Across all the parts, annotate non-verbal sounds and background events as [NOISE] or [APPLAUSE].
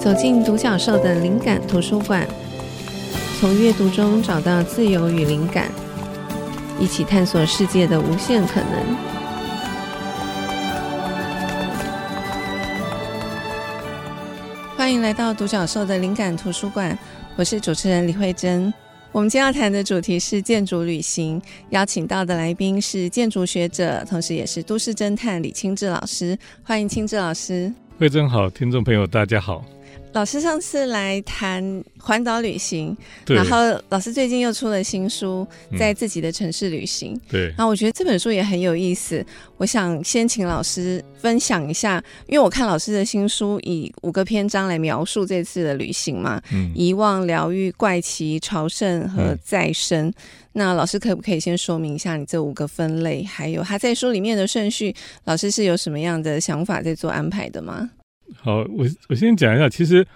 走进独角兽的灵感图书馆，从阅读中找到自由与灵感，一起探索世界的无限可能。欢迎来到独角兽的灵感图书馆，我是主持人李慧珍。我们今天要谈的主题是建筑旅行，邀请到的来宾是建筑学者，同时也是都市侦探李清志老师。欢迎清志老师。慧珍好，听众朋友大家好。老师上次来谈环岛旅行，然后老师最近又出了新书，在自己的城市旅行。嗯、对，然后我觉得这本书也很有意思。我想先请老师分享一下，因为我看老师的新书以五个篇章来描述这次的旅行嘛，嗯、遗忘、疗愈、怪奇、朝圣和再生。嗯、那老师可不可以先说明一下你这五个分类，还有他在书里面的顺序？老师是有什么样的想法在做安排的吗？好，我我先讲一下，其实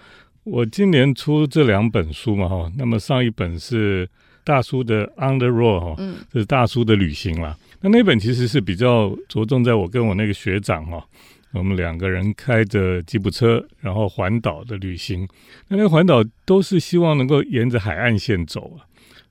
我今年出这两本书嘛，哈，那么上一本是大叔的 On the Road 哈，嗯，这是大叔的旅行啦。那那本其实是比较着重在我跟我那个学长哈，我们两个人开着吉普车，然后环岛的旅行。那那个环岛都是希望能够沿着海岸线走啊。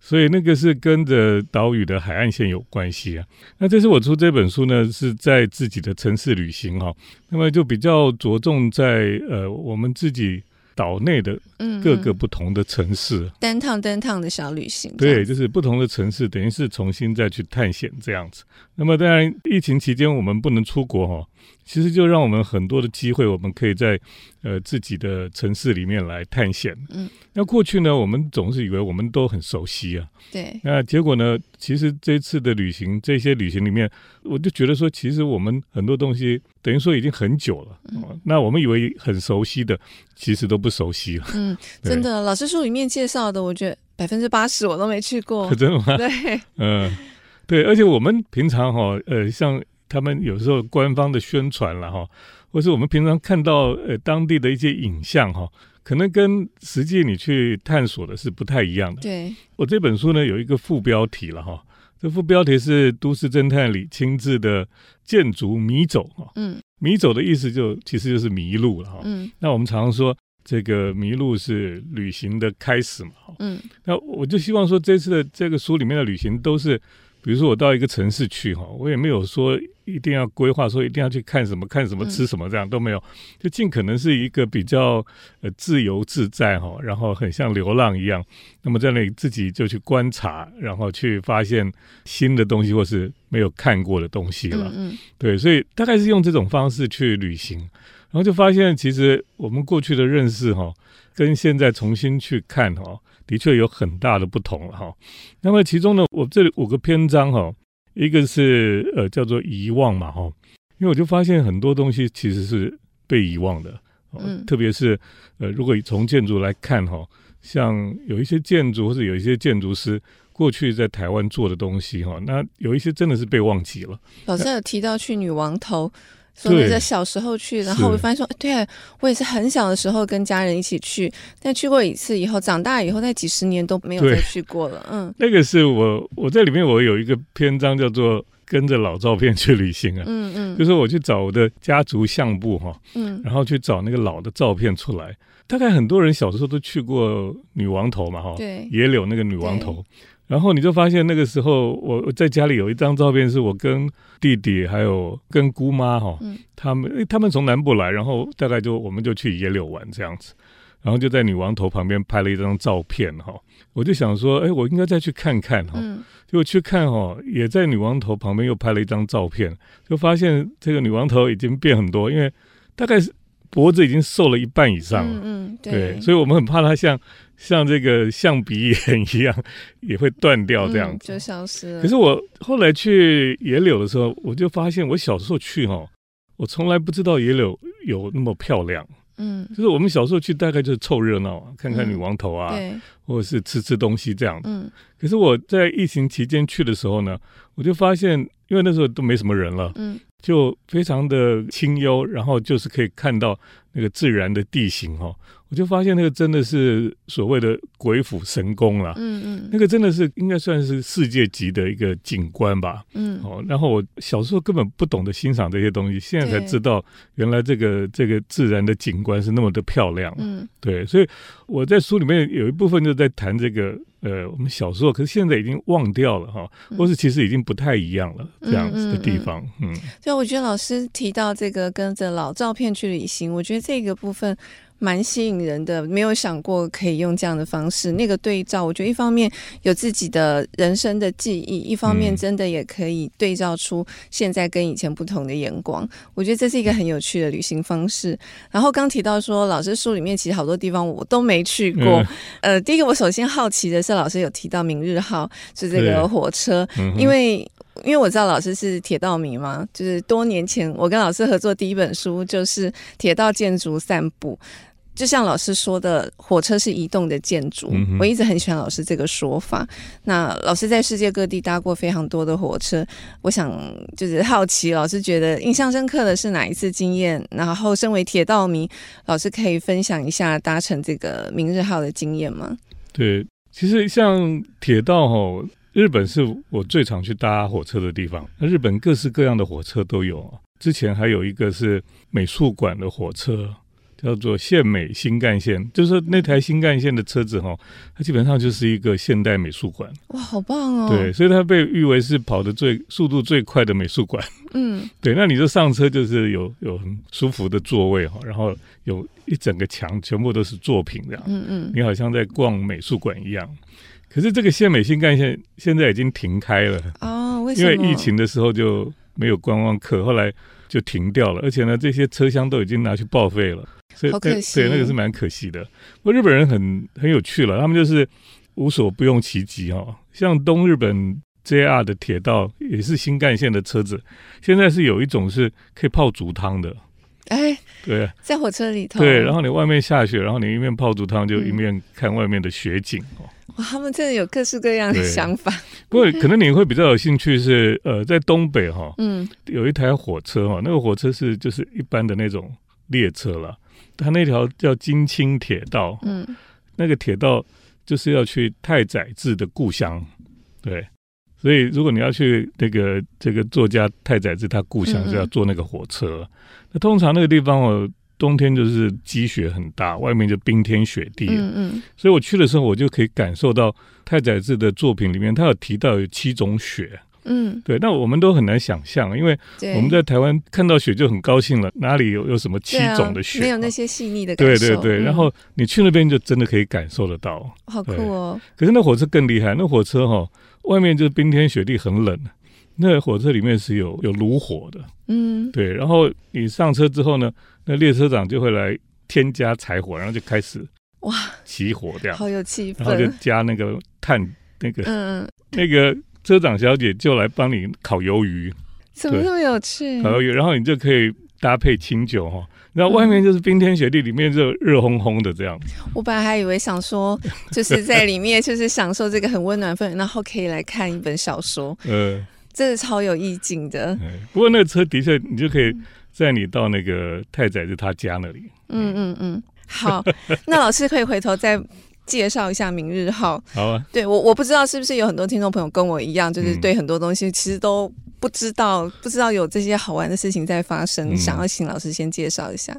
所以那个是跟着岛屿的海岸线有关系啊。那这次我出这本书呢，是在自己的城市旅行哈。那么就比较着重在呃我们自己岛内的各个不同的城市，单趟单趟的小旅行。对，就是不同的城市，等于是重新再去探险这样子。那么当然，疫情期间我们不能出国哈。其实就让我们很多的机会，我们可以在呃自己的城市里面来探险。嗯，那过去呢，我们总是以为我们都很熟悉啊。对。那结果呢，其实这次的旅行，这些旅行里面，我就觉得说，其实我们很多东西等于说已经很久了。嗯。那我们以为很熟悉的，其实都不熟悉了。嗯，[LAUGHS] 真的，老师书里面介绍的，我觉得百分之八十我都没去过。[LAUGHS] 真的吗？对。嗯，对，而且我们平常哈，呃，像。他们有时候官方的宣传了哈，或是我们平常看到呃当地的一些影像哈，可能跟实际你去探索的是不太一样的。对，我这本书呢有一个副标题了哈，这副标题是都市侦探里亲自的建筑迷走哈。嗯，迷走的意思就其实就是迷路了哈。嗯，那我们常常说这个迷路是旅行的开始嘛。嗯，那我就希望说这次的这个书里面的旅行都是。比如说我到一个城市去哈，我也没有说一定要规划，说一定要去看什么、看什么、吃什么，这样都没有，就尽可能是一个比较呃自由自在哈，然后很像流浪一样。那么在那里自己就去观察，然后去发现新的东西或是没有看过的东西了。嗯，对，所以大概是用这种方式去旅行，然后就发现其实我们过去的认识哈，跟现在重新去看哈。的确有很大的不同了哈。那么其中呢，我这里五个篇章哈，一个是呃叫做遗忘嘛哈，因为我就发现很多东西其实是被遗忘的，嗯，特别是呃如果从建筑来看哈，像有一些建筑或者有一些建筑师过去在台湾做的东西哈，那有一些真的是被忘记了。老师有提到去女王头。所以在小时候去，然后我发现说，对我也是很小的时候跟家人一起去，但去过一次以后，长大以后那几十年都没有再去过了。嗯，[LAUGHS] 那个是我我在里面我有一个篇章叫做跟着老照片去旅行啊，嗯嗯，就是我去找我的家族相簿哈，嗯，然后去找那个老的照片出来，大概很多人小时候都去过女王头嘛哈，对，野柳那个女王头。然后你就发现那个时候，我在家里有一张照片，是我跟弟弟还有跟姑妈哈，他们他们从南部来，然后大概就我们就去野柳玩这样子，然后就在女王头旁边拍了一张照片哈，我就想说，哎，我应该再去看看哈，就去看哈，也在女王头旁边又拍了一张照片，就发现这个女王头已经变很多，因为大概是脖子已经瘦了一半以上了，嗯，对，所以我们很怕它像。像这个象鼻眼一样，也会断掉这样子，嗯，就消失了。可是我后来去野柳的时候，我就发现，我小时候去哈，我从来不知道野柳有那么漂亮。嗯，就是我们小时候去，大概就是凑热闹，看看女王头啊，或者是吃吃东西这样。嗯，可是我在疫情期间去的时候呢，我就发现，因为那时候都没什么人了，嗯，就非常的清幽，然后就是可以看到那个自然的地形哈。我就发现那个真的是所谓的鬼斧神工了，嗯嗯，那个真的是应该算是世界级的一个景观吧，嗯，哦，然后我小时候根本不懂得欣赏这些东西，现在才知道原来这个这个自然的景观是那么的漂亮，嗯，对，所以我在书里面有一部分就在谈这个。呃，我们小时候，可是现在已经忘掉了哈，或是其实已经不太一样了，这样子的地方，嗯。对、嗯，我觉得老师提到这个跟着老照片去旅行，我觉得这个部分。蛮吸引人的，没有想过可以用这样的方式。那个对照，我觉得一方面有自己的人生的记忆，一方面真的也可以对照出现在跟以前不同的眼光。我觉得这是一个很有趣的旅行方式。然后刚提到说，老师书里面其实好多地方我都没去过。嗯、呃，第一个我首先好奇的是，老师有提到明日号是这个火车，嗯、因为。因为我知道老师是铁道迷嘛，就是多年前我跟老师合作第一本书就是《铁道建筑散步》，就像老师说的，火车是移动的建筑。嗯、我一直很喜欢老师这个说法。那老师在世界各地搭过非常多的火车，我想就是好奇，老师觉得印象深刻的是哪一次经验？然后身为铁道迷，老师可以分享一下搭乘这个明日号的经验吗？对，其实像铁道吼。日本是我最常去搭火车的地方。那日本各式各样的火车都有。之前还有一个是美术馆的火车，叫做县美新干线，就是那台新干线的车子哈，它基本上就是一个现代美术馆。哇，好棒哦！对，所以它被誉为是跑得最速度最快的美术馆。嗯，[LAUGHS] 对。那你就上车就是有有很舒服的座位哈，然后有一整个墙全部都是作品这样。嗯嗯，你好像在逛美术馆一样。可是这个宪美新干线现在已经停开了哦，为什么？因为疫情的时候就没有观光客，后来就停掉了。而且呢，这些车厢都已经拿去报废了，所以。对，那个是蛮可惜的。不过日本人很很有趣了，他们就是无所不用其极哈。像东日本 JR 的铁道也是新干线的车子，现在是有一种是可以泡竹汤的。哎，对，在火车里头。对，然后你外面下雪，然后你一面泡足汤，就一面看外面的雪景哦。哇，他们真的有各式各样的想法。不过可能你会比较有兴趣是，呃，在东北哈，嗯，有一台火车哈，那个火车是就是一般的那种列车了，它那条叫金青铁道，嗯，那个铁道就是要去太宰治的故乡，对，所以如果你要去那个这个作家太宰治他故乡，是要坐那个火车。那通常那个地方我。冬天就是积雪很大，外面就冰天雪地。嗯嗯，所以我去的时候，我就可以感受到太宰治的作品里面，他有提到有七种雪。嗯，对，那我们都很难想象，因为我们在台湾看到雪就很高兴了，哪里有有什么七种的雪？没有那些细腻的感受。对对对，然后你去那边就真的可以感受得到。好酷哦！可是那火车更厉害，那火车哈，外面就是冰天雪地，很冷。那火车里面是有有炉火的，嗯，对。然后你上车之后呢，那列车长就会来添加柴火，然后就开始哇起火这样，好有气氛。然后就加那个炭，那个嗯，那个车长小姐就来帮你烤鱿鱼，怎么那么有趣？烤鱿鱼，然后你就可以搭配清酒哈。然后外面就是冰天雪地，里面就热烘烘的这样。我本来还以为想说，就是在里面就是享受这个很温暖氛围，然后可以来看一本小说。[LAUGHS] 嗯。这是超有意境的。不过那个车的确，你就可以载你到那个太宰治他家那里。嗯嗯嗯，好，那老师可以回头再介绍一下明日号。好啊。对我，我不知道是不是有很多听众朋友跟我一样，就是对很多东西其实都不知道，不知道有这些好玩的事情在发生，嗯、想要请老师先介绍一下。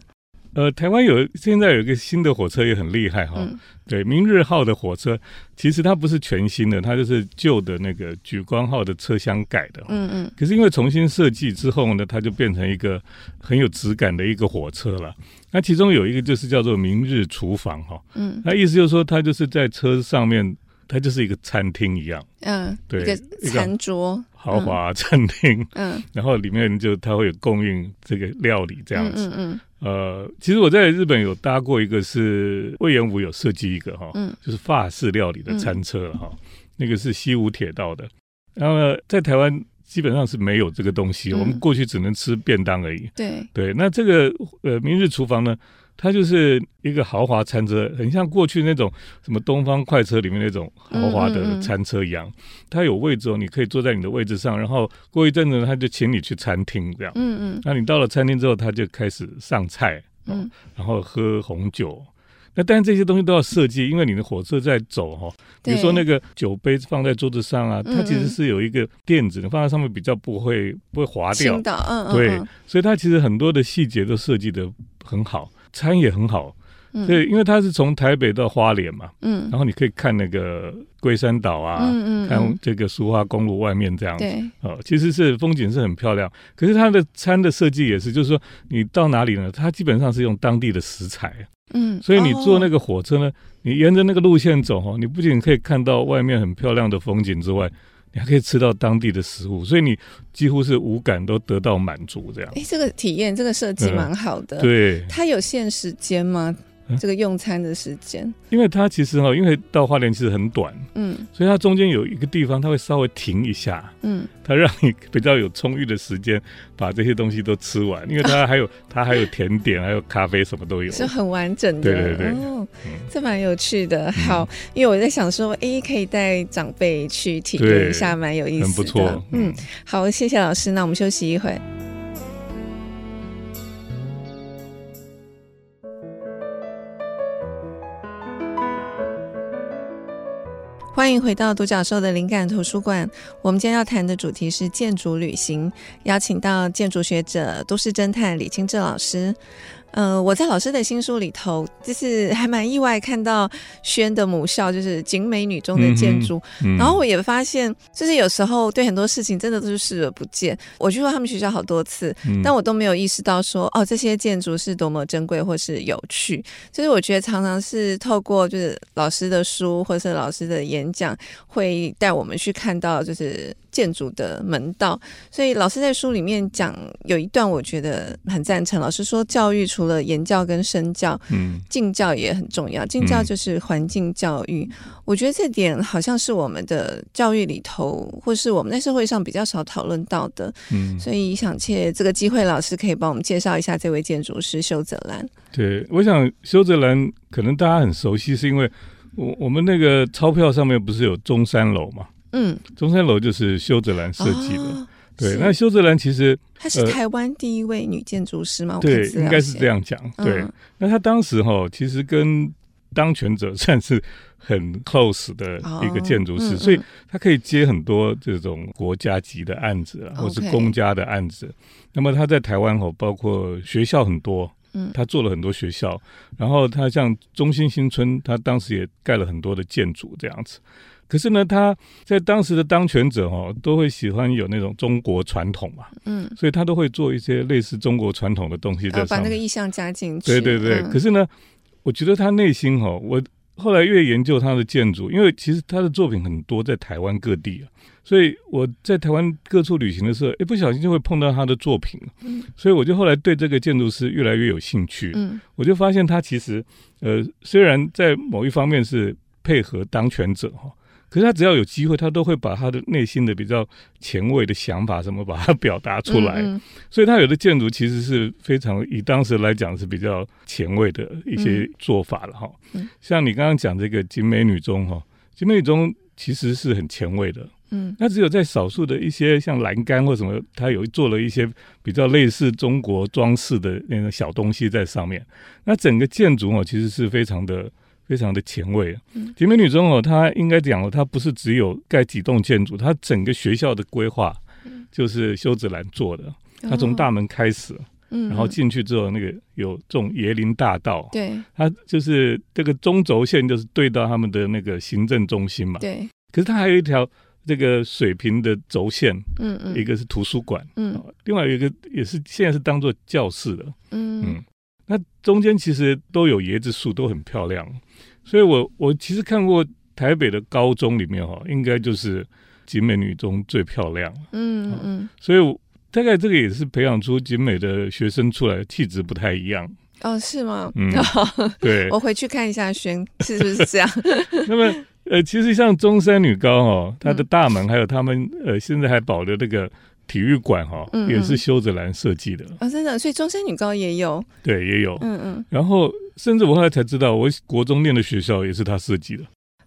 呃，台湾有现在有一个新的火车也很厉害哈，嗯、对，明日号的火车，其实它不是全新的，它就是旧的那个莒光号的车厢改的，嗯嗯，可是因为重新设计之后呢，它就变成一个很有质感的一个火车了。那其中有一个就是叫做明日厨房哈，嗯，那意思就是说它就是在车上面，它就是一个餐厅一样，嗯，对，一个餐桌，豪华餐厅，嗯，然后里面就它会有供应这个料理这样子，嗯。呃，其实我在日本有搭过一个，是魏延武有设计一个哈，嗯，就是法式料理的餐车哈，嗯、那个是西武铁道的。然后呢，在台湾基本上是没有这个东西，嗯、我们过去只能吃便当而已。对。对，那这个呃明日厨房呢？它就是一个豪华餐车，很像过去那种什么东方快车里面那种豪华的餐车一样。嗯嗯嗯，它有位置哦，你可以坐在你的位置上，然后过一阵子他就请你去餐厅这样。嗯嗯。那你到了餐厅之后，他就开始上菜，嗯，然后喝红酒。那但是这些东西都要设计，因为你的火车在走哈，比如说那个酒杯放在桌子上啊，它其实是有一个垫子的，放在上面比较不会不会滑掉。嗯嗯。对，所以它其实很多的细节都设计的很好，餐也很好。对，因为它是从台北到花莲嘛，嗯，然后你可以看那个龟山岛啊，嗯嗯，看这个苏花公路外面这样子，对，哦，其实是风景是很漂亮。可是它的餐的设计也是，就是说你到哪里呢？它基本上是用当地的食材，嗯，所以你坐那个火车呢，你沿着那个路线走哈，你不仅可以看到外面很漂亮的风景之外，你还可以吃到当地的食物，所以你几乎是五感都得到满足这样。哎，这个体验，这个设计蛮好的，对。它有限时间吗？这个用餐的时间，因为它其实哈，因为到花莲其实很短，嗯，所以它中间有一个地方，它会稍微停一下，嗯，它让你比较有充裕的时间把这些东西都吃完，因为它 [LAUGHS] 还有它还有甜点，还有咖啡，什么都有，是很完整的，对对对，哦，这蛮有趣的。好，因为我在想说，哎，可以带长辈去体验一下，蛮有意思的，很不错，嗯，好，谢谢老师，那我们休息一会。欢迎回到独角兽的灵感图书馆。我们今天要谈的主题是建筑旅行，邀请到建筑学者、都市侦探李清志老师。呃，我在老师的新书里头，就是 [LAUGHS] 还蛮意外看到轩的母校就是景美女中的建筑，嗯嗯、然后我也发现，就是有时候对很多事情真的都是视而不见。我去过他们学校好多次，嗯、但我都没有意识到说，哦，这些建筑是多么珍贵或是有趣。就是我觉得常常是透过就是老师的书或是老师的演讲，会带我们去看到就是。建筑的门道，所以老师在书里面讲有一段，我觉得很赞成。老师说，教育除了言教跟身教，嗯，境教也很重要。境教就是环境教育，嗯、我觉得这点好像是我们的教育里头，或是我们在社会上比较少讨论到的。嗯，所以想借这个机会，老师可以帮我们介绍一下这位建筑师修泽兰。对，我想修泽兰可能大家很熟悉，是因为我我们那个钞票上面不是有中山楼嘛？嗯，中山楼就是修泽兰设计的。哦、对，那修泽兰其实她是台湾第一位女建筑师吗？对，应该是这样讲。嗯、对，那她当时哈，其实跟当权者算是很 close 的一个建筑师，哦嗯嗯、所以她可以接很多这种国家级的案子，或是公家的案子。那么她在台湾哈，包括学校很多，嗯，他做了很多学校，然后他像中心新村，他当时也盖了很多的建筑这样子。可是呢，他在当时的当权者哦，都会喜欢有那种中国传统嘛，嗯，所以他都会做一些类似中国传统的东西在上面，把那个意象加进去。对对对。嗯、可是呢，我觉得他内心哈，我后来越研究他的建筑，因为其实他的作品很多在台湾各地啊，所以我在台湾各处旅行的时候，一不小心就会碰到他的作品，嗯，所以我就后来对这个建筑师越来越有兴趣，嗯，我就发现他其实呃，虽然在某一方面是配合当权者哈。可是他只要有机会，他都会把他的内心的比较前卫的想法什么，把它表达出来。嗯嗯，所以他有的建筑其实是非常以当时来讲是比较前卫的一些做法了哈。嗯、像你刚刚讲这个景美女中哈，景美女中其实是很前卫的。嗯，那只有在少数的一些像栏杆或什么，他有做了一些比较类似中国装饰的那种小东西在上面。那整个建筑哦，其实是非常的。非常的前卫。景美女中哦，它应该讲哦，它不是只有盖几栋建筑，它整个学校的规划就是修子兰做的。它从大门开始，嗯。然后进去之后，那个有这种椰林大道，对，它就是这个中轴线就是对到他们的那个行政中心嘛。对。可是它还有一条这个水平的轴线，嗯嗯，一个是图书馆，嗯，另外有一个也是现在是当做教室的，嗯。嗯。那中间其实都有椰子树，都很漂亮。所以我我其实看过台北的高中里面哈，应该就是景美女中最漂亮。嗯嗯，嗯所以我大概这个也是培养出景美的学生出来气质不太一样。哦，是吗？嗯，对，我回去看一下轩是不是这样。[LAUGHS] 那么呃，其实像中山女高哦，它的大门还有他们呃，现在还保留那个。体育馆哈，也是修泽兰设计的。啊，真的，所以中山女高也有，对，也有，嗯嗯，然后甚至我后来才知道，我国中念的学校也是他设计的。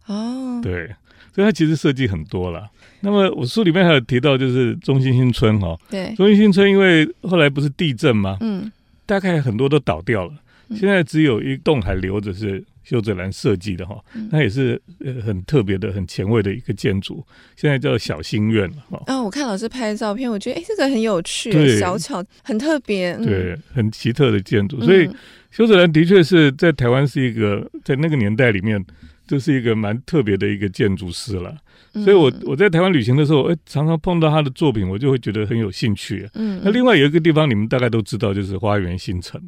哦，对，所以他其实设计很多了。那么我书里面还有提到，就是中心新村哈，对，中心新村因为后来不是地震吗？嗯，大概很多都倒掉了，现在只有一栋还留着是修泽兰设计的哈，那也是呃很特别的、很前卫的一个建筑，现在叫小心愿了哈。啊，我看老师拍的照片，我觉得哎，这个很有趣，小巧，很特别，嗯、对，很奇特的建筑。所以修泽兰的确是在台湾是一个在那个年代里面，就是一个蛮特别的一个建筑师了。所以我我在台湾旅行的时候，哎，常常碰到他的作品，我就会觉得很有兴趣。嗯，那另外有一个地方，你们大概都知道，就是花园新城。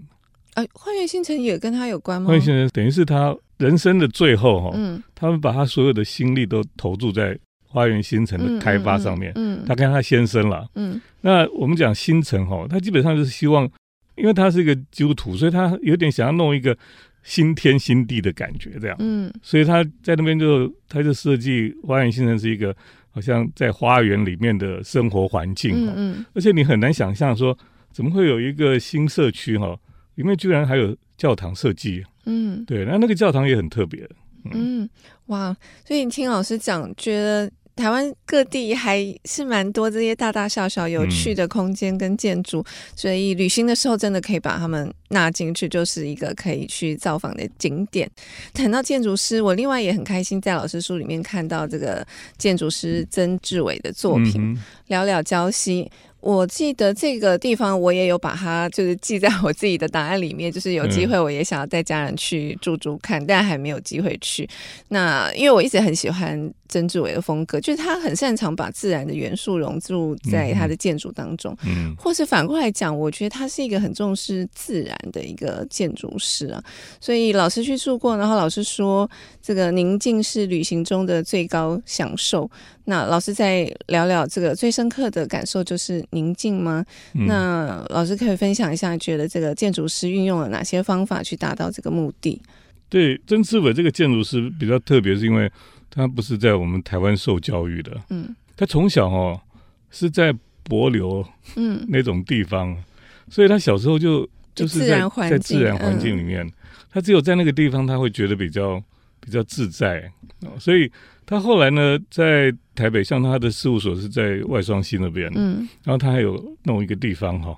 啊，花园新城也跟他有关吗？花园新城等于是他人生的最后哈，嗯，他们把他所有的心力都投注在花园新城的开发上面。嗯，他跟他先生了。嗯，那我们讲新城哈，他基本上就是希望，因为他是一个基督徒，所以他有点想要弄一个。新天新地的感觉，这样，嗯，所以他在那边就，他就设计花园新城是一个好像在花园里面的生活环境，嗯，嗯，而且你很难想象说，怎么会有一个新社区哈，里面居然还有教堂设计，嗯，对，那那个教堂也很特别，嗯，嗯，哇，所以你听老师讲，觉得。台湾各地还是蛮多这些大大小小有趣的空间跟建筑，嗯，所以旅行的时候真的可以把它们纳进去，就是一个可以去造访的景点。谈到建筑师，我另外也很开心在老师书里面看到这个建筑师曾志伟的作品《寥寥礁溪》。我记得这个地方，我也有把它就是记在我自己的档案里面，就是有机会我也想要带家人去住住看，嗯、但还没有机会去。那因为我一直很喜欢曾志伟的风格，就是他很擅长把自然的元素融入在他的建筑当中，嗯，或是反过来讲，我觉得他是一个很重视自然的一个建筑师啊。所以老师去住过，然后老师说这个宁静是旅行中的最高享受。那老师再聊聊这个最深刻的感受，就是宁静吗？嗯、那老师可以分享一下，觉得这个建筑师运用了哪些方法去达到这个目的？对，曾志伟这个建筑师比较特别，是因为他不是在我们台湾受教育的，嗯，他从小哦是在柏流，嗯，那种地方，嗯、所以他小时候就就是在在自然环境里面，嗯、他只有在那个地方他会觉得比较比较自在，所以。他后来呢，在台北，像他的事务所是在外双溪那边，嗯，然后他还有弄一个地方哈，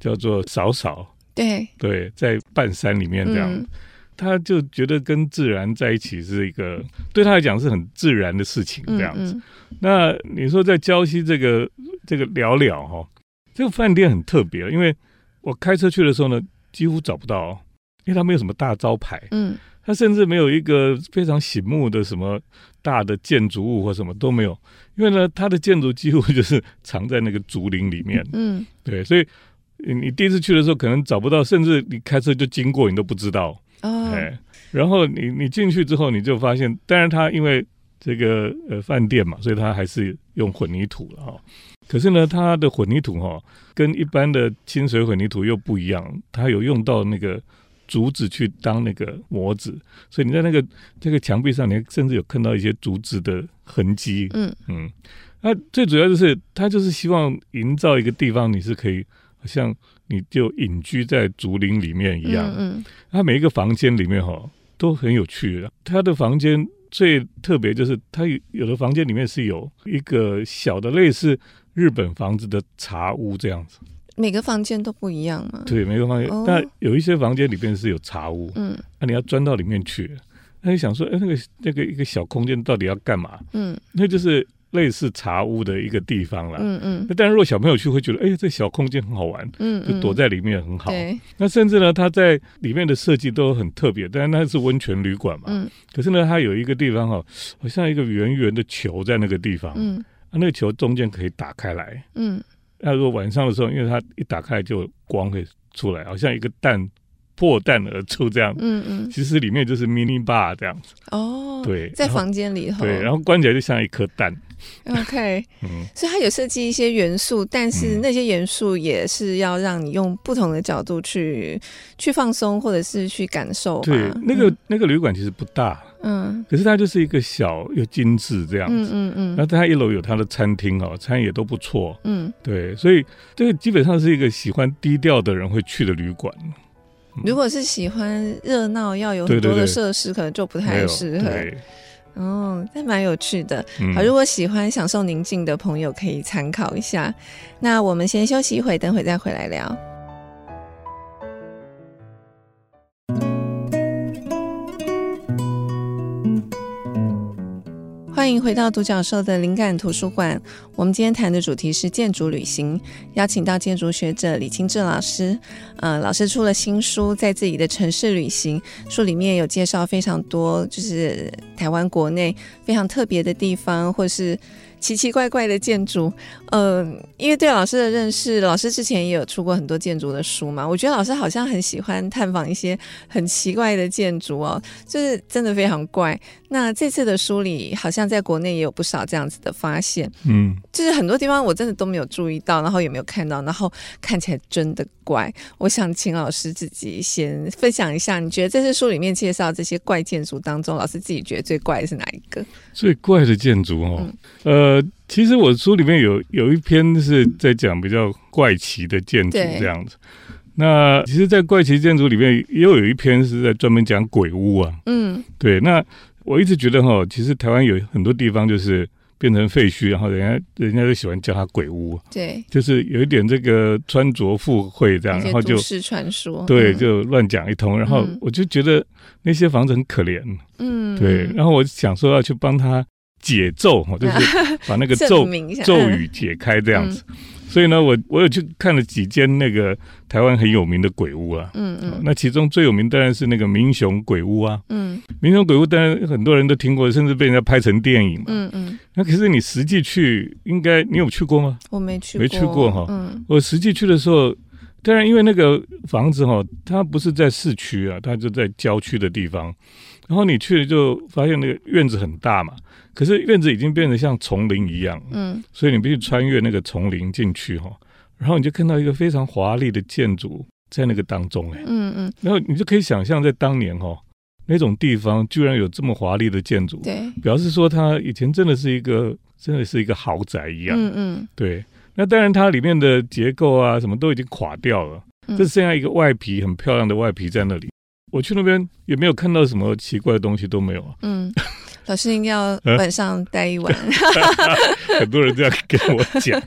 叫做扫扫，对。对，在半山里面这样，嗯，他就觉得跟自然在一起是一个对他来讲是很自然的事情这样子。嗯嗯，那你说在礁溪这个这个寥寥哈，这个饭店很特别，因为我开车去的时候呢，几乎找不到，因为它没有什么大招牌，嗯。它甚至没有一个非常醒目的什么大的建筑物或什么都没有，因为呢，它的建筑几乎就是藏在那个竹林里面。嗯，对，所以你第一次去的时候可能找不到，甚至你开车就经过你都不知道。哦，哎，然后你你进去之后你就发现，当然它因为这个呃饭店嘛，所以它还是用混凝土了哈。可是呢，它的混凝土哈跟一般的清水混凝土又不一样，它有用到那个。竹子去当那个模子，所以你在那个这个墙壁上，你甚至有看到一些竹子的痕迹。嗯嗯，那最主要就是他就是希望营造一个地方，你是可以好像你就隐居在竹林里面一样。嗯，嗯，他每一个房间里面哈都很有趣的。他的房间最特别就是他有的房间里面是有一个小的类似日本房子的茶屋这样子。每个房间都不一样吗？对，每个房间，哦、但有一些房间里面是有茶屋，嗯，那、啊、你要钻到里面去，那就想说，哎，那个那个一个小空间到底要干嘛？嗯，那就是类似茶屋的一个地方了，嗯嗯。那但是如果小朋友去会觉得，哎，这小空间很好玩，嗯，就躲在里面很好。那甚至呢，它在里面的设计都很特别，但是那是温泉旅馆嘛，嗯。可是呢，它有一个地方哈，好像一个圆圆的球在那个地方，嗯，啊，那个球中间可以打开来，嗯。那如果晚上的时候，因为它一打开就光会出来，好像一个蛋破蛋而出这样。嗯嗯。其实里面就是 mini bar 这样子。哦。对。在房间里头。对，然后关起来就像一颗蛋。OK。嗯。所以它有设计一些元素，但是那些元素也是要让你用不同的角度去去放松，或者是去感受。对，那个那个旅馆其实不大。嗯，可是它就是一个小又精致这样子，嗯嗯嗯。然后它一楼有它的餐厅哦，餐也都不错，嗯，对，所以这个基本上是一个喜欢低调的人会去的旅馆。如果是喜欢热闹要有很多的设施，可能就不太适合。对，哦，那蛮有趣的。好，如果喜欢享受宁静的朋友可以参考一下。那我们先休息一会，等会再回来聊。欢迎回到独角兽的灵感图书馆。我们今天谈的主题是建筑旅行，邀请到建筑学者李清志老师。呃，老师出了新书，在自己的城市旅行，书里面有介绍非常多，就是台湾国内非常特别的地方，或是。奇奇怪怪的建筑，嗯、呃，因为对老师的认识，老师之前也有出过很多建筑的书嘛。我觉得老师好像很喜欢探访一些很奇怪的建筑哦，就是真的非常怪。那这次的书里，好像在国内也有不少这样子的发现，嗯，就是很多地方我真的都没有注意到，然后也没有看到，然后看起来真的怪。我想请老师自己先分享一下，你觉得这次书里面介绍这些怪建筑当中，老师自己觉得最怪的是哪一个？最怪的建筑哦，嗯、呃，其实我书里面有有一篇是在讲比较怪奇的建筑这样子。那其实，在怪奇建筑里面，又有一篇是在专门讲鬼屋啊。嗯，对，那。我一直觉得哈，其实台湾有很多地方就是变成废墟，然后人家人家就喜欢叫它鬼屋。对，就是有一点这个穿着附会这样，然后就都市传说，对，就乱讲一通。然后我就觉得那些房子很可怜，嗯，对。然后我想说要去帮他解咒，就是把那个 [LAUGHS] 咒咒语解开这样子。所以呢，我我有去看了几间那个台湾很有名的鬼屋啊，嗯嗯，那其中最有名当然是那个民雄鬼屋啊，嗯，民雄鬼屋当然很多人都听过，甚至被人家拍成电影嘛，嗯嗯。那可是你实际去，应该你有去过吗？我没去，没去过哈。嗯，我实际去的时候，当然因为那个房子哈，它不是在市区啊，它就在郊区的地方。然后你去了就发现那个院子很大嘛，可是院子已经变得像丛林一样，嗯，所以你必须穿越那个丛林进去哈，然后你就看到一个非常华丽的建筑在那个当中哎，嗯嗯，然后你就可以想象在当年哈那种地方居然有这么华丽的建筑，对，表示说它以前真的是一个真的是一个豪宅一样，嗯嗯，对，那当然它里面的结构啊什么都已经垮掉了，就剩下一个外皮很漂亮的外皮在那里。我去那边也没有看到什么奇怪的东西，都没有啊。嗯，老师应该要晚上待一晚。[LAUGHS] 很多人这样跟我讲，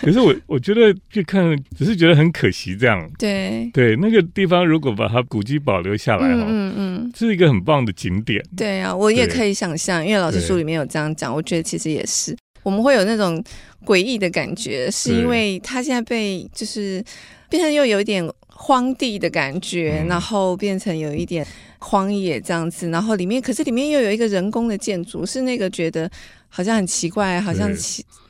可是我我觉得去看，只是觉得很可惜这样。对对，那个地方如果把它古迹保留下来，嗯嗯，是一个很棒的景点。对啊，我也可以想象，因为老师书里面有这样讲，我觉得其实也是，我们会有那种诡异的感觉，是因为它现在被就是变成又有一点。荒地的感觉，然后变成有一点荒野这样子，然后里面可是里面又有一个人工的建筑，是那个觉得好像很奇怪，好像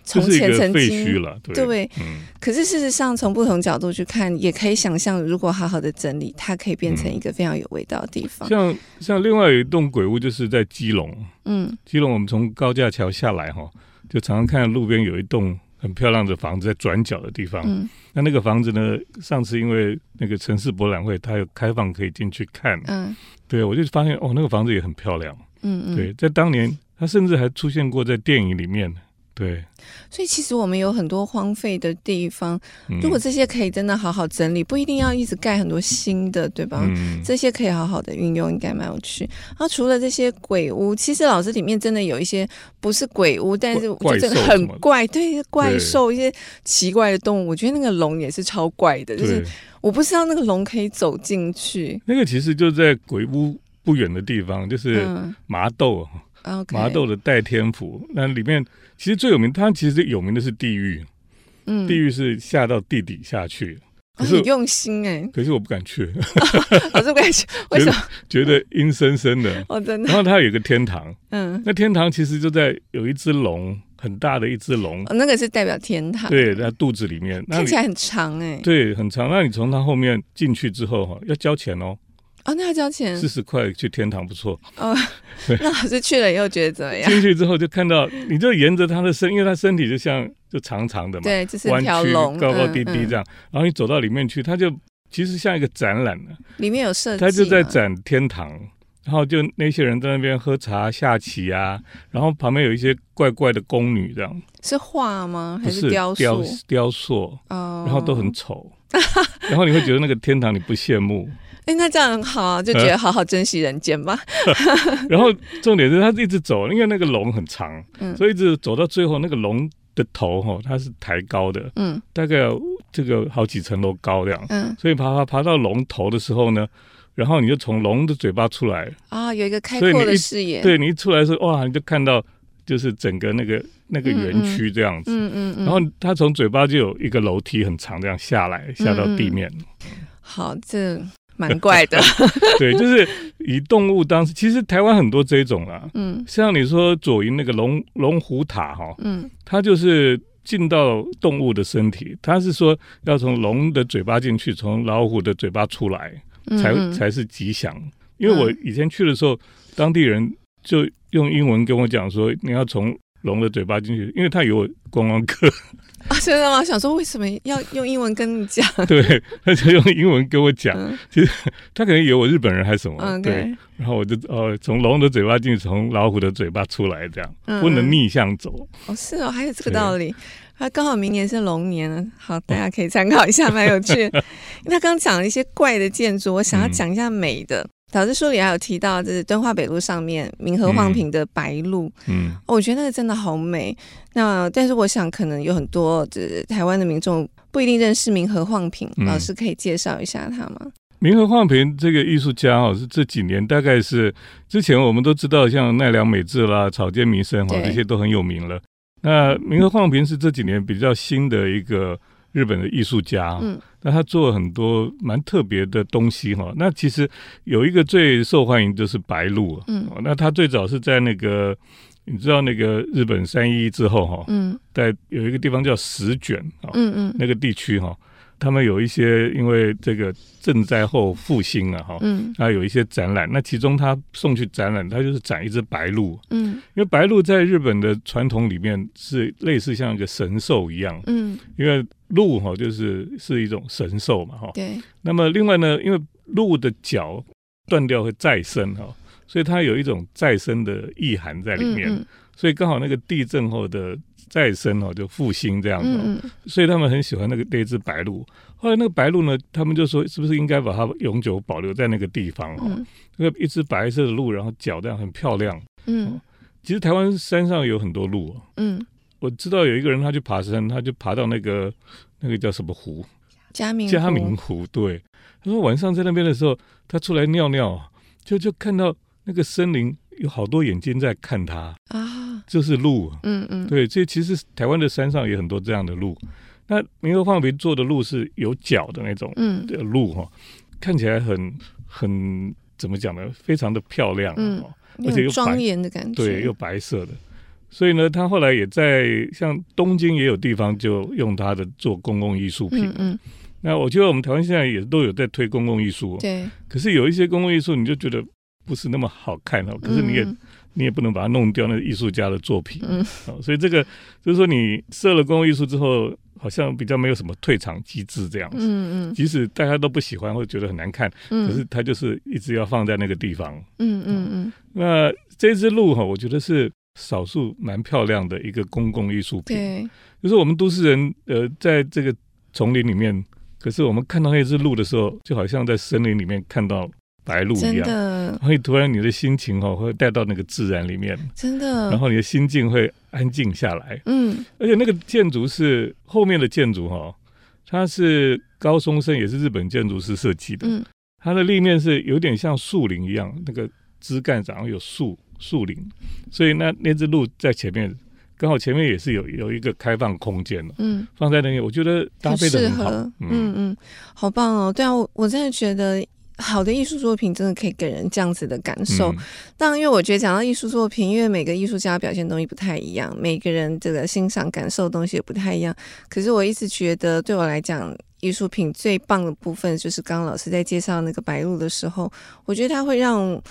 从前曾经对，对，嗯，可是事实上从不同角度去看，也可以想象，如果好好的整理，它可以变成一个非常有味道的地方。像像另外有一栋鬼屋，就是在基隆，嗯，基隆我们从高架桥下来哈，就常常看到路边有一栋。很漂亮的房子在转角的地方，嗯，那那个房子呢？上次因为那个城市博览会，它有开放可以进去看，嗯，对，我就发现哦，那个房子也很漂亮，嗯嗯，对，在当年，它甚至还出现过在电影里面。对，所以其实我们有很多荒废的地方，如果这些可以真的好好整理，不一定要一直盖很多新的，对吧？嗯，这些可以好好的运用，应该蛮有趣。然后除了这些鬼屋，其实老师里面真的有一些不是鬼屋，但是我觉得很怪，对，怪兽一些奇怪的动物，我觉得那个龙也是超怪的，就是我不知道那个龙可以走进去。那个其实就在鬼屋不远的地方，就是麻豆。麻豆的代天府，那里面其实最有名，它其实有名的是地狱，嗯，地狱是下到地底下去，很、哦、用心哎、欸，可是我不敢去，[LAUGHS] 我是不敢去，[LAUGHS] 为什么？觉得阴森森的，[LAUGHS] 哦，真的。然后它有一个天堂，嗯，那天堂其实就在有一只龙，很大的一只龙，哦，那个是代表天堂，对，在肚子里面，看起来很长哎、欸，对，很长。那你从它后面进去之后哈，要交钱哦。哦，那要交钱，四十块去天堂不错。哦，那老师去了以后觉得怎么样？进去之后就看到，你就沿着他的身，因为他身体就像就长长的嘛，对，就是一条龙，高高低低这样。嗯嗯、然后你走到里面去，他就其实像一个展览的，里面有设计，他就在展天堂，然后就那些人在那边喝茶下棋啊，然后旁边有一些怪怪的宫女这样，是画吗？还是雕塑？雕雕塑哦，然后都很丑，然后你会觉得那个天堂你不羡慕。哎，那这样很好啊，就觉得好好珍惜人间吧。[LAUGHS] 然后重点是他一直走，因为那个龙很长，嗯，所以一直走到最后，那个龙的头哈，它是抬高的，嗯，大概有这个好几层楼高这样，嗯，所以爬爬爬到龙头的时候呢，然后你就从龙的嘴巴出来啊，有一个开阔的视野。对，你一出来的时候，哇，你就看到就是整个那个那个园区这样子。嗯嗯。嗯嗯，然后它从嘴巴就有一个楼梯很长，这样下来下到地面。嗯、好，这蛮怪的。[LAUGHS] 对，就是以动物当时，其实台湾很多这种啦。嗯。像你说左营那个龙龙虎塔哈，嗯，它就是进到动物的身体，它是说要从龙的嘴巴进去，从老虎的嘴巴出来。才才是吉祥，因为我以前去的时候，嗯、当地人就用英文跟我讲说，你要从龙的嘴巴进去，因为他有观光客啊，真的吗想说为什么要用英文跟你讲？[LAUGHS] 对，他就用英文跟我讲，嗯、其实他可能以为我日本人还是什么，嗯、对，然后我就哦，从龙的嘴巴进去，从老虎的嘴巴出来，这样、嗯、不能逆向走。哦，是哦，还有这个道理。他刚好明年是龙年，好，大家可以参考一下，蛮有趣。[LAUGHS] 他刚讲了一些怪的建筑，我想要讲一下美的。导致书里还有提到，就是敦化北路上面明和晃平的白鹭，嗯，我觉得那个真的好美。那但是我想，可能有很多就是台湾的民众不一定认识明和晃平，老师可以介绍一下他吗？明和晃平这个艺术家哦，是这几年大概是之前我们都知道，像奈良美智啦、草间弥生哈，这些都很有名了。那明和晃平是这几年比较新的一个日本的艺术家，嗯，那他做了很多蛮特别的东西哈。那其实有一个最受欢迎就是白鹿，嗯，那他最早是在那个你知道那个日本三一之后哈，嗯，在有一个地方叫石卷啊，嗯嗯，那个地区哈。他们有一些因为这个赈灾后复兴了哈，嗯，啊有一些展览，那其中他送去展览，他就是展一只白鹿，嗯，因为白鹿在日本的传统里面是类似像一个神兽一样，嗯，因为鹿哈就是是一种神兽嘛哈，对。那么另外呢，因为鹿的脚断掉会再生哈，所以它有一种再生的意涵在里面，嗯嗯，所以刚好那个地震后的。再生哦，就复兴这样子，嗯、所以他们很喜欢那个那只白鹿。后来那个白鹿呢，他们就说，是不是应该把它永久保留在那个地方？嗯，那个一只白色的鹿，然后脚这样很漂亮。嗯，其实台湾山上有很多鹿。嗯，我知道有一个人，他去爬山，他就爬到那个那个叫什么湖？嘉明嘉明湖。对，他说晚上在那边的时候，他出来尿尿，就就看到那个森林有好多眼睛在看他啊。就是鹿，嗯嗯，对，这其实台湾的山上也很多这样的鹿。那明和放平做的鹿是有角的那种的鹿哈，看起来很很怎么讲呢？非常的漂亮，嗯，而且又庄严的感觉，对，又白色的。所以呢，他后来也在像东京也有地方就用它的做公共艺术品。嗯，那我觉得我们台湾现在也都有在推公共艺术，对。可是有一些公共艺术，你就觉得不是那么好看哦。可是你也。你也不能把它弄掉，那个艺术家的作品。嗯，哦，所以这个就是说，你设了公共艺术之后，好像比较没有什么退场机制这样子。嗯嗯。即使大家都不喜欢或者觉得很难看，嗯，可是它就是一直要放在那个地方。嗯嗯嗯。那这只鹿哈，我觉得是少数蛮漂亮的一个公共艺术品。对。就是我们都市人，呃，在这个丛林里面，可是我们看到那只鹿的时候，就好像在森林里面看到。白鹿一样，然后突然你的心情哈会带到那个自然里面，真的，然后你的心境会安静下来，嗯，而且那个建筑是后面的建筑哈，它是高松生也是日本建筑师设计的，嗯，它的立面是有点像树林一样，那个枝干上有树树林，所以那那只鹿在前面，刚好前面也是有有一个开放空间，嗯，放在那里，我觉得搭配得很好，嗯。嗯，嗯，好棒哦，对啊，我我真的觉得。好的艺术作品真的可以给人这样子的感受。嗯、当然，因为我觉得讲到艺术作品，因为每个艺术家表现东西不太一样，每个人这个欣赏感受的东西也不太一样。可是我一直觉得，对我来讲，艺术品最棒的部分就是刚刚老师在介绍那个白鹿的时候，我觉得它会让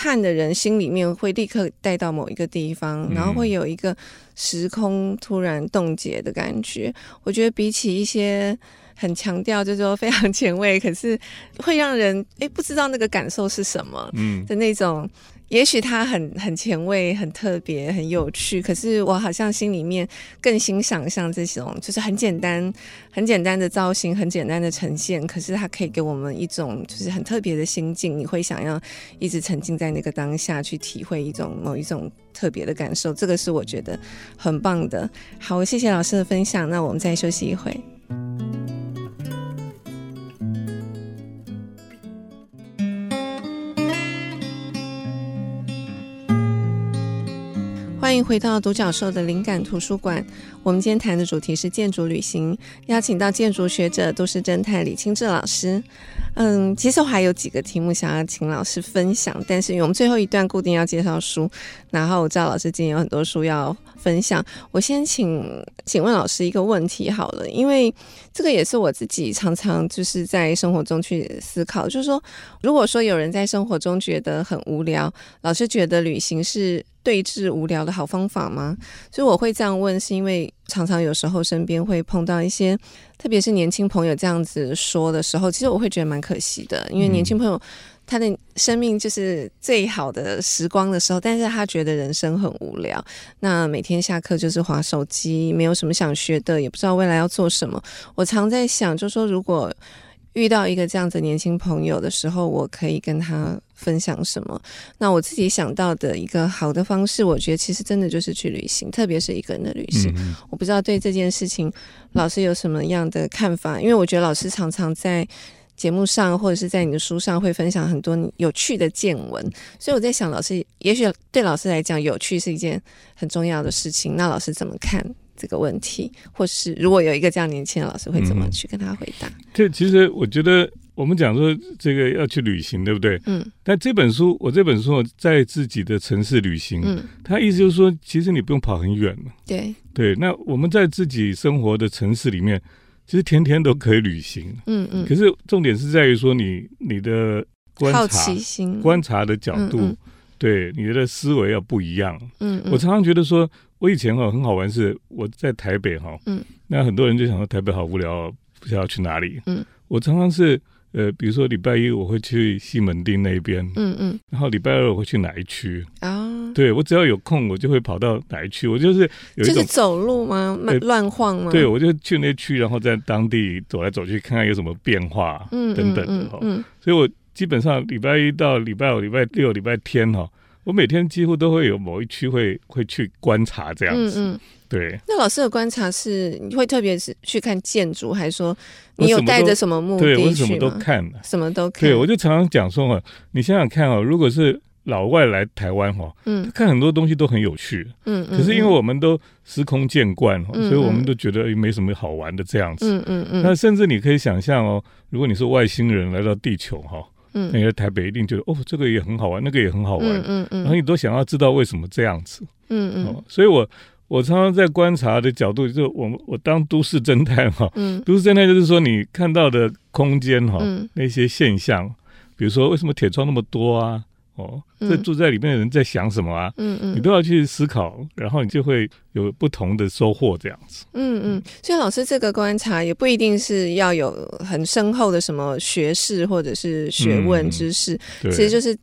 看的人心里面会立刻带到某一个地方，然后会有一个时空突然冻结的感觉。我觉得比起一些。很强调，就是说非常前卫，可是会让人诶不知道那个感受是什么，嗯的那种。也许它很很前卫、很特别、很有趣，可是我好像心里面更欣赏像这种，就是很简单、很简单的造型、很简单的呈现，可是它可以给我们一种就是很特别的心境，你会想要一直沉浸在那个当下去体会一种某一种特别的感受。这个是我觉得很棒的。好，谢谢老师的分享，那我们再休息一会。欢迎回到独角兽的灵感图书馆。我们今天谈的主题是建筑旅行，邀请到建筑学者、都市侦探李清志老师。嗯，其实我还有几个题目想要请老师分享，但是因为我们最后一段固定要介绍书，然后我知道老师今天有很多书要分享，我先请请问老师一个问题好了，因为这个也是我自己常常就是在生活中去思考，就是说，如果说有人在生活中觉得很无聊，老师觉得旅行是对治无聊的好方法吗？所以我会这样问，是因为常常有时候身边会碰到一些，特别是年轻朋友这样子说的时候，其实我会觉得蛮可惜的，因为年轻朋友他的生命就是最好的时光的时候，但是他觉得人生很无聊，那每天下课就是划手机，没有什么想学的，也不知道未来要做什么。我常在想，就说如果遇到一个这样子年轻朋友的时候，我可以跟他。分享什么？那我自己想到的一个好的方式，我觉得其实真的就是去旅行，特别是一个人的旅行。嗯、我不知道对这件事情，老师有什么样的看法？因为我觉得老师常常在节目上或者是在你的书上会分享很多有趣的见闻，所以我在想，老师也许对老师来讲，有趣是一件很重要的事情。那老师怎么看这个问题？或是如果有一个这样年轻的老师，会怎么去跟他回答？这、嗯、其实我觉得。我们讲说这个要去旅行，对不对？嗯。但这本书，我这本书在自己的城市旅行，嗯，他意思就是说，其实你不用跑很远嘛。对。对。那我们在自己生活的城市里面，其实天天都可以旅行。嗯嗯。可是重点是在于说你，你你的观察、好奇心、观察的角度，嗯嗯对你的思维要不一样。嗯嗯。我常常觉得说，我以前哈很好玩，是我在台北哈，嗯，那很多人就想说台北好无聊，不知道去哪里。嗯。我常常是。呃，比如说礼拜一我会去西门町那边，嗯嗯，然后礼拜二我会去哪一区啊？对，我只要有空，我就会跑到哪一区。我就是有一种就是走路吗？乱晃吗？对，我就去那区，然后在当地走来走去，看看有什么变化，嗯，等等的哈。嗯，所以我基本上礼拜一到礼拜五、礼拜六、礼拜天哈，我每天几乎都会有某一区会会去观察这样子。嗯。对，那老师的观察是，你会特别是去看建筑，还是说你有带着什么目的去吗？对，我什么都看，什么都看。对，我就常常讲说哈，你想想看哦，如果是老外来台湾哈，嗯，看很多东西都很有趣，嗯，可是因为我们都司空见惯，嗯，所以我们都觉得没什么好玩的这样子，嗯嗯嗯。那甚至你可以想象哦，如果你是外星人来到地球哈，嗯，那你在台北一定觉得哦，这个也很好玩，那个也很好玩，嗯嗯，然后你都想要知道为什么这样子，嗯嗯，所以我。我常常在观察的角度，就是我我当都市侦探哈，嗯，都市侦探就是说你看到的空间哈，嗯，那些现象，比如说为什么铁窗那么多啊，哦，这住在里面的人在想什么啊，嗯嗯，你都要去思考，然后你就会有不同的收获这样子。嗯嗯，所以老师这个观察也不一定是要有很深厚的什么学识或者是学问知识，嗯，其实就是。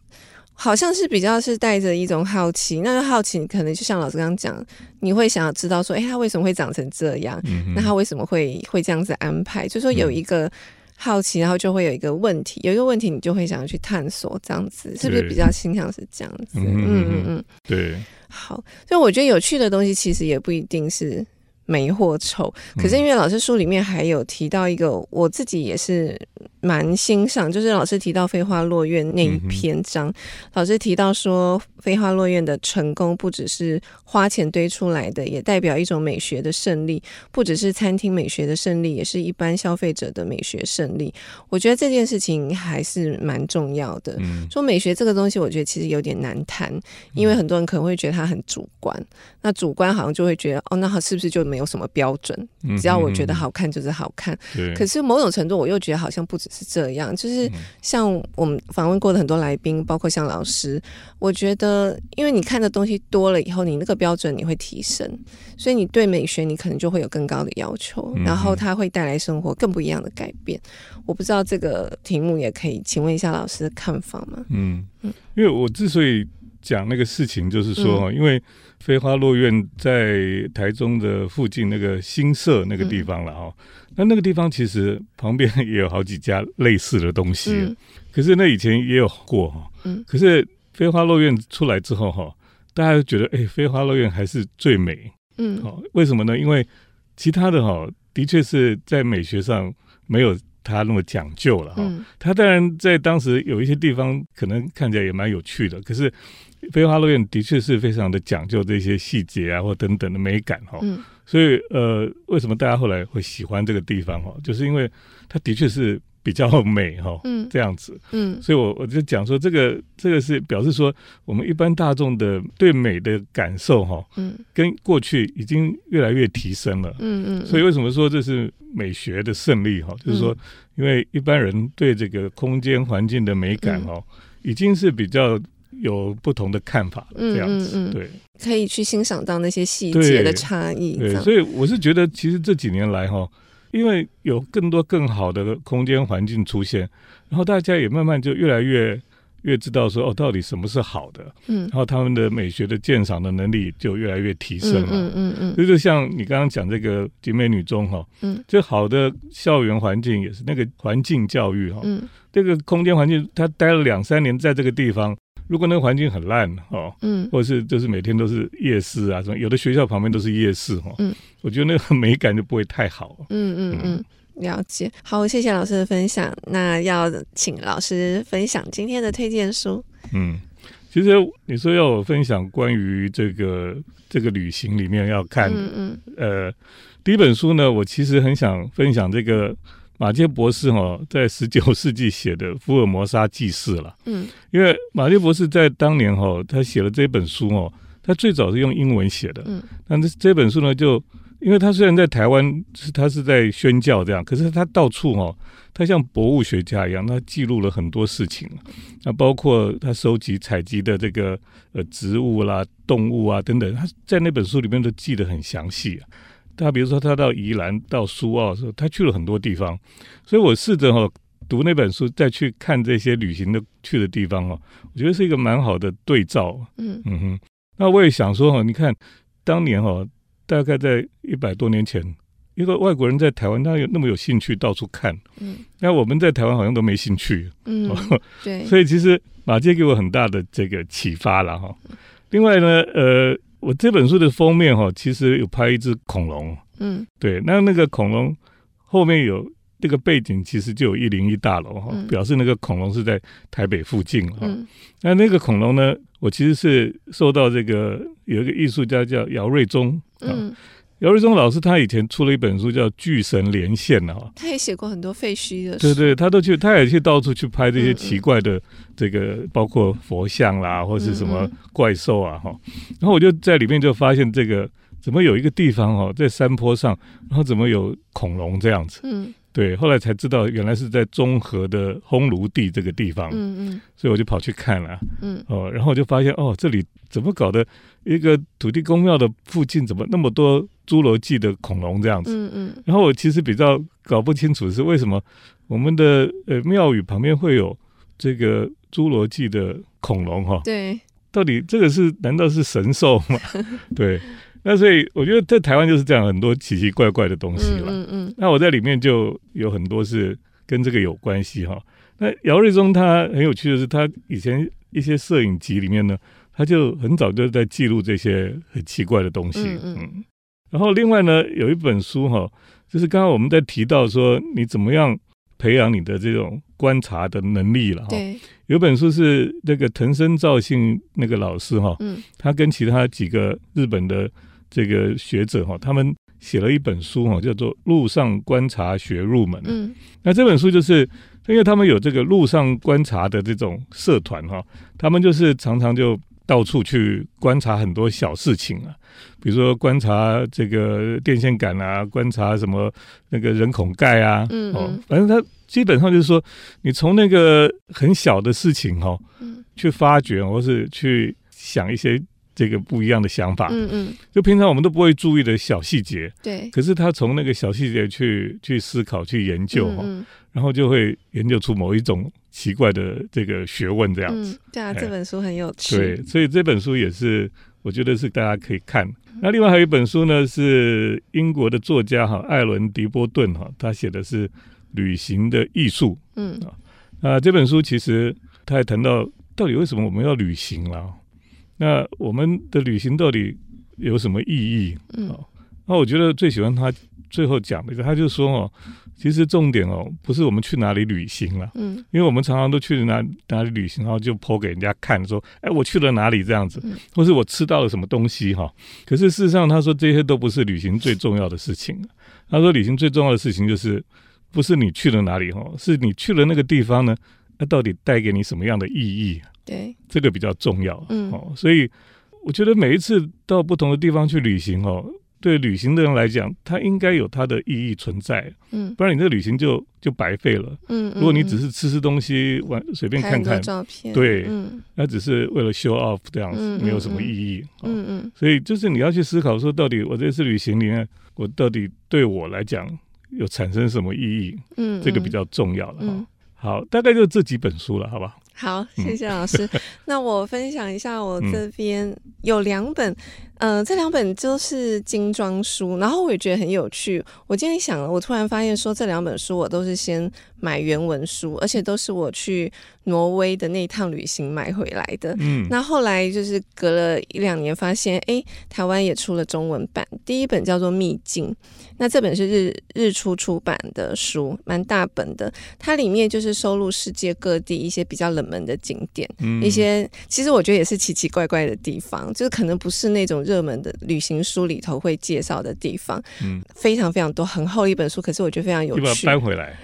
好像是比较是带着一种好奇，那个好奇可能就像老师刚刚讲，你会想要知道说，哎，他为什么会长成这样？嗯、那他为什么会会这样子安排？就是说有一个好奇，然后就会有一个问题，有一个问题，你就会想要去探索，这样子是不是比较倾向是这样子？嗯嗯嗯，对。好，所以我觉得有趣的东西其实也不一定是美或丑，可是因为老师书里面还有提到一个，我自己也是。蛮欣赏，就是老师提到飞花落院那一篇章，嗯、老师提到说，飞花落院的成功不只是花钱堆出来的，也代表一种美学的胜利，不只是餐厅美学的胜利，也是一般消费者的美学胜利。我觉得这件事情还是蛮重要的。嗯、说美学这个东西，我觉得其实有点难谈，因为很多人可能会觉得它很主观。那主观好像就会觉得，哦，那它是不是就没有什么标准？只要我觉得好看就是好看。嗯、可是某种程度，我又觉得好像不只是这样，就是像我们访问过的很多来宾，包括像老师，我觉得，因为你看的东西多了以后，你那个标准你会提升，所以你对美学你可能就会有更高的要求，然后它会带来生活更不一样的改变。我不知道这个题目也可以请问一下老师的看法吗？嗯嗯，因为我之所以讲那个事情，就是说，因为飞花落院在台中的附近那个新社那个地方了哈。那那个地方其实旁边也有好几家类似的东西，嗯、可是那以前也有过哈。嗯。可是飞花落院出来之后哈，大家都觉得哎，飞花落院还是最美。嗯。好，为什么呢？因为其他的哈，的确是在美学上没有他那么讲究了哈。嗯、他当然在当时有一些地方可能看起来也蛮有趣的，可是飞花落雁的确是非常的讲究这些细节啊或等等的美感哈。嗯、所以呃，为什么大家后来会喜欢这个地方哈？就是因为它的确是。比较美哈，嗯，这样子，嗯，所以我我就讲说，这个这个是表示说，我们一般大众的对美的感受哈，嗯，跟过去已经越来越提升了，嗯嗯，所以为什么说这是美学的胜利哈？就是说，因为一般人对这个空间环境的美感哈，已经是比较有不同的看法了，这样子，对，可以去欣赏到那些细节的差异，对，所以我是觉得，其实这几年来哈。因为有更多更好的空间环境出现，然后大家也慢慢就越来越越知道说哦，到底什么是好的，嗯，然后他们的美学的鉴赏的能力就越来越提升了，嗯嗯嗯，就就像你刚刚讲这个集美女中哈，嗯，就好的校园环境也是那个环境教育哈，嗯，这个空间环境，他待了两三年在这个地方。如果那个环境很烂哦，嗯，或者是就是每天都是夜市啊什么，有的学校旁边都是夜市哈，嗯，我觉得那个美感就不会太好。嗯嗯嗯，了解。好，谢谢老师的分享。那要请老师分享今天的推荐书。嗯，其实你说要我分享关于这个这个旅行里面要看，嗯嗯，呃，第一本书呢，我其实很想分享这个。马杰博士哦在十九 [LAUGHS] 世纪写的《福尔摩沙记事》了，嗯，因为马杰博士在当年哈，他写了这本书哦，他最早是用英文写的，嗯，但这这本书呢，就因为他虽然在台湾是他是在宣教这样，可是他到处哦，他像博物学家一样，他记录了很多事情，那包括他收集采集的这个呃植物啦、动物啊等等，他在那本书里面都记得很详细啊。他比如说，他到宜兰、到苏澳的时候，他去了很多地方，所以我试着哈读那本书，再去看这些旅行的去的地方哦，我觉得是一个蛮好的对照。嗯嗯哼，那我也想说哈，你看当年哈，大概在一百多年前，一个外国人在台湾，他有那么有兴趣到处看，嗯，那我们在台湾好像都没兴趣，嗯，对，[LAUGHS] 所以其实马街给我很大的这个启发了哈。另外呢，呃。我这本书的封面哈，其实有拍一只恐龙，嗯，对，那那个恐龙后面有那个背景，其实就有一零一大楼哈，嗯、表示那个恐龙是在台北附近哈。嗯、那那个恐龙呢，我其实是受到这个有一个艺术家叫姚瑞忠，嗯。姚瑞忠老师他以前出了一本书叫《巨神连线》哈，他也写过很多废墟的书，对对，他都去，他也去到处去拍这些奇怪的这个，包括佛像啦，或是什么怪兽啊哈。然后我就在里面就发现这个怎么有一个地方哈，在山坡上，然后怎么有恐龙这样子，嗯。对，后来才知道原来是在中和的烘炉地这个地方，嗯嗯，所以我就跑去看了，嗯。哦，然后我就发现哦，这里怎么搞的？一个土地公庙的附近怎么那么多侏罗纪的恐龙这样子？嗯嗯，然后我其实比较搞不清楚是为什么我们的呃庙宇旁边会有这个侏罗纪的恐龙哈？对，到底这个是难道是神兽吗？[LAUGHS] 对。那所以我觉得在台湾就是这样，很多奇奇怪怪的东西了。嗯嗯。嗯，那我在里面就有很多是跟这个有关系哈。那姚瑞忠他很有趣的是，他以前一些摄影集里面呢，他就很早就在记录这些很奇怪的东西。嗯，嗯。然后另外呢，有一本书哈，就是刚刚我们在提到说你怎么样培养你的这种观察的能力了哈。对。有本书是那个藤森照信那个老师哈，嗯，他跟其他几个日本的。这个学者哈，他们写了一本书哈，叫做《路上观察学入门》。嗯，那这本书就是因为他们有这个路上观察的这种社团哈，他们就是常常就到处去观察很多小事情啊，比如说观察这个电线杆啊，观察什么那个人孔盖啊，嗯，哦，反正他基本上就是说，你从那个很小的事情哈，嗯，去发掘或是去想一些。这个不一样的想法，嗯嗯，就平常我们都不会注意的小细节，对。可是他从那个小细节去去思考、去研究哈，嗯嗯，然后就会研究出某一种奇怪的这个学问这样子。对啊，这本书很有趣。对，所以这本书也是我觉得是大家可以看。那另外还有一本书呢，是英国的作家哈艾伦迪波顿哈，他写的是旅行的艺术。嗯啊，那这本书其实他还谈到到底为什么我们要旅行了。那我们的旅行到底有什么意义？嗯，那我觉得最喜欢他最后讲的一个，他就说哦，其实重点哦，不是我们去哪里旅行了，嗯，因为我们常常都去哪哪里旅行，然后就 po 给人家看，说，哎，我去了哪里这样子，或是我吃到了什么东西哈。可是事实上，他说这些都不是旅行最重要的事情。他说，旅行最重要的事情就是，不是你去了哪里哈，是你去了那个地方呢，那到底带给你什么样的意义？对，这个比较重要。嗯，哦，所以我觉得每一次到不同的地方去旅行哦。对旅行的人来讲，它应该有它的意义存在，嗯，不然你这个旅行就就白费了，嗯，如果你只是吃吃东西、玩随便看看照片，对，嗯，那只是为了 show off 这样子，没有什么意义，嗯嗯，所以就是你要去思考说，到底我这次旅行里面，我到底对我来讲有产生什么意义，嗯，这个比较重要了哈。好，大概就这几本书了，好吧？好，谢谢老师。那我分享一下，我这边有两本，嗯、呃，这两本就是精装书，然后我也觉得很有趣。我今天想了，我突然发现说，这两本书我都是先买原文书，而且都是我去挪威的那一趟旅行买回来的。嗯，那后来就是隔了一两年，发现哎，台湾也出了中文版，第一本叫做《秘境》。那这本是日日出出版的书，蛮大本的。它里面就是收录世界各地一些比较冷门的景点，嗯、一些其实我觉得也是奇奇怪怪的地方，就是可能不是那种热门的旅行书里头会介绍的地方。嗯，非常非常多，很厚一本书，可是我觉得非常有趣。你把它搬回来。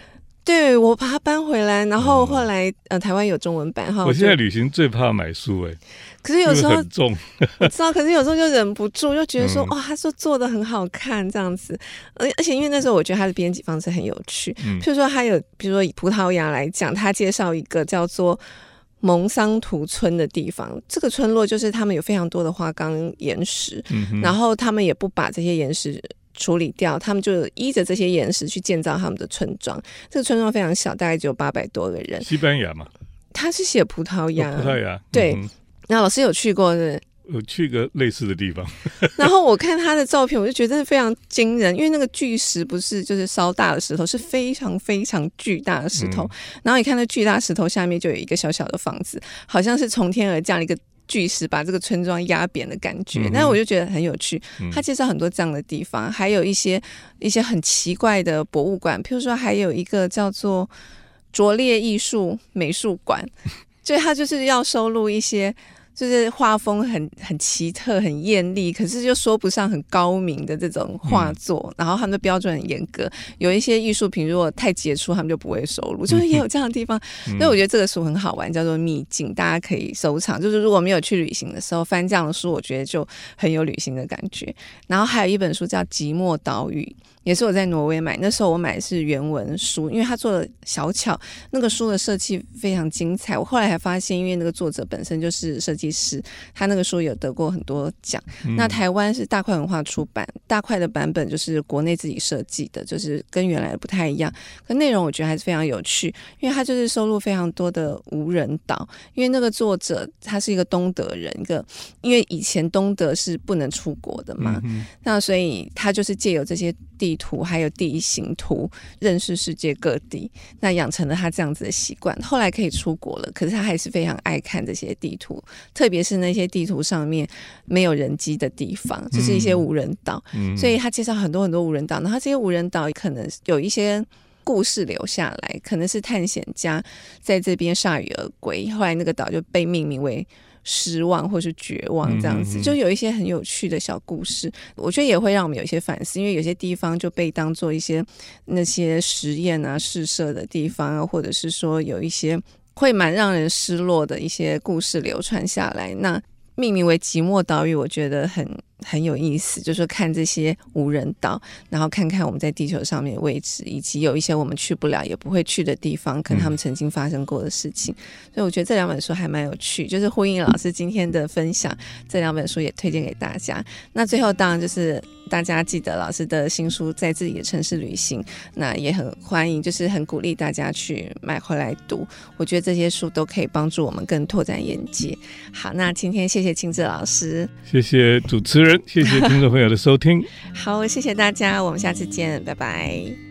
对，我把它搬回来，然后后来、嗯、呃，台湾有中文版哈。我现在旅行最怕买书哎。可是有时候很重，我知道。可是有时候就忍不住，就觉得说，哇，他说做的很好看这样子。而而且因为那时候我觉得他的编辑方式很有趣。嗯，譬如说他有，比如说以葡萄牙来讲，他介绍一个叫做蒙桑图村的地方。这个村落就是他们有非常多的花岗岩石，嗯、然后他们也不把这些岩石处理掉，他们就依着这些岩石去建造他们的村庄。这个村庄非常小，大概只有八百多个人。西班牙嘛？他是写葡萄牙，哦、葡萄牙对。嗯那老师有去过是？有去个类似的地方。[LAUGHS] 然后我看他的照片，我就觉得非常惊人，因为那个巨石不是就是稍大的石头，是非常非常巨大的石头。嗯、然后你看那巨大石头下面就有一个小小的房子，好像是从天而降一个巨石把这个村庄压扁的感觉。那、嗯、我就觉得很有趣。他介绍很多这样的地方，还有一些一些很奇怪的博物馆，譬如说还有一个叫做拙劣艺术美术馆，所以他就是要收录一些。就是画风很很奇特、很艳丽，可是就说不上很高明的这种画作。嗯、然后他们的标准很严格，有一些艺术品如果太杰出，他们就不会收录。就 [LAUGHS] 是也有这样的地方，嗯、所以我觉得这个书很好玩，叫做《秘境》，大家可以收藏。就是如果没有去旅行的时候翻这样的书，我觉得就很有旅行的感觉。然后还有一本书叫《寂寞岛屿》。也是我在挪威买，那时候我买的是原文书，因为他做的小巧，那个书的设计非常精彩。我后来还发现，因为那个作者本身就是设计师，他那个书有得过很多奖。嗯、那台湾是大块文化出版，大块的版本就是国内自己设计的，就是跟原来的不太一样。可内容我觉得还是非常有趣，因为它就是收录非常多的无人岛。因为那个作者他是一个东德人，一个因为以前东德是不能出国的嘛，嗯、那所以他就是借由这些。地图还有地形图，认识世界各地，那养成了他这样子的习惯。后来可以出国了，可是他还是非常爱看这些地图，特别是那些地图上面没有人机的地方，就是一些无人岛。嗯、所以他介绍很多很多无人岛，然后这些无人岛可能有一些故事留下来，可能是探险家在这边铩羽而归，后来那个岛就被命名为。失望或是绝望这样子，嗯嗯嗯，就有一些很有趣的小故事，我觉得也会让我们有一些反思，因为有些地方就被当做一些那些实验啊、试射的地方啊，或者是说有一些会蛮让人失落的一些故事流传下来，那命名为寂寞岛屿，我觉得很。很有意思，就是说看这些无人岛，然后看看我们在地球上面的位置，以及有一些我们去不了也不会去的地方，可能他们曾经发生过的事情。所以我觉得这两本书还蛮有趣，就是呼应老师今天的分享，这两本书也推荐给大家。那最后当然就是大家记得老师的新书《在自己的城市旅行》，那也很欢迎，就是很鼓励大家去买回来读。我觉得这些书都可以帮助我们更拓展眼界。好，那今天谢谢清志老师，谢谢主持人谢谢听众朋友的收听。好，谢谢大家，我们下次见，拜拜。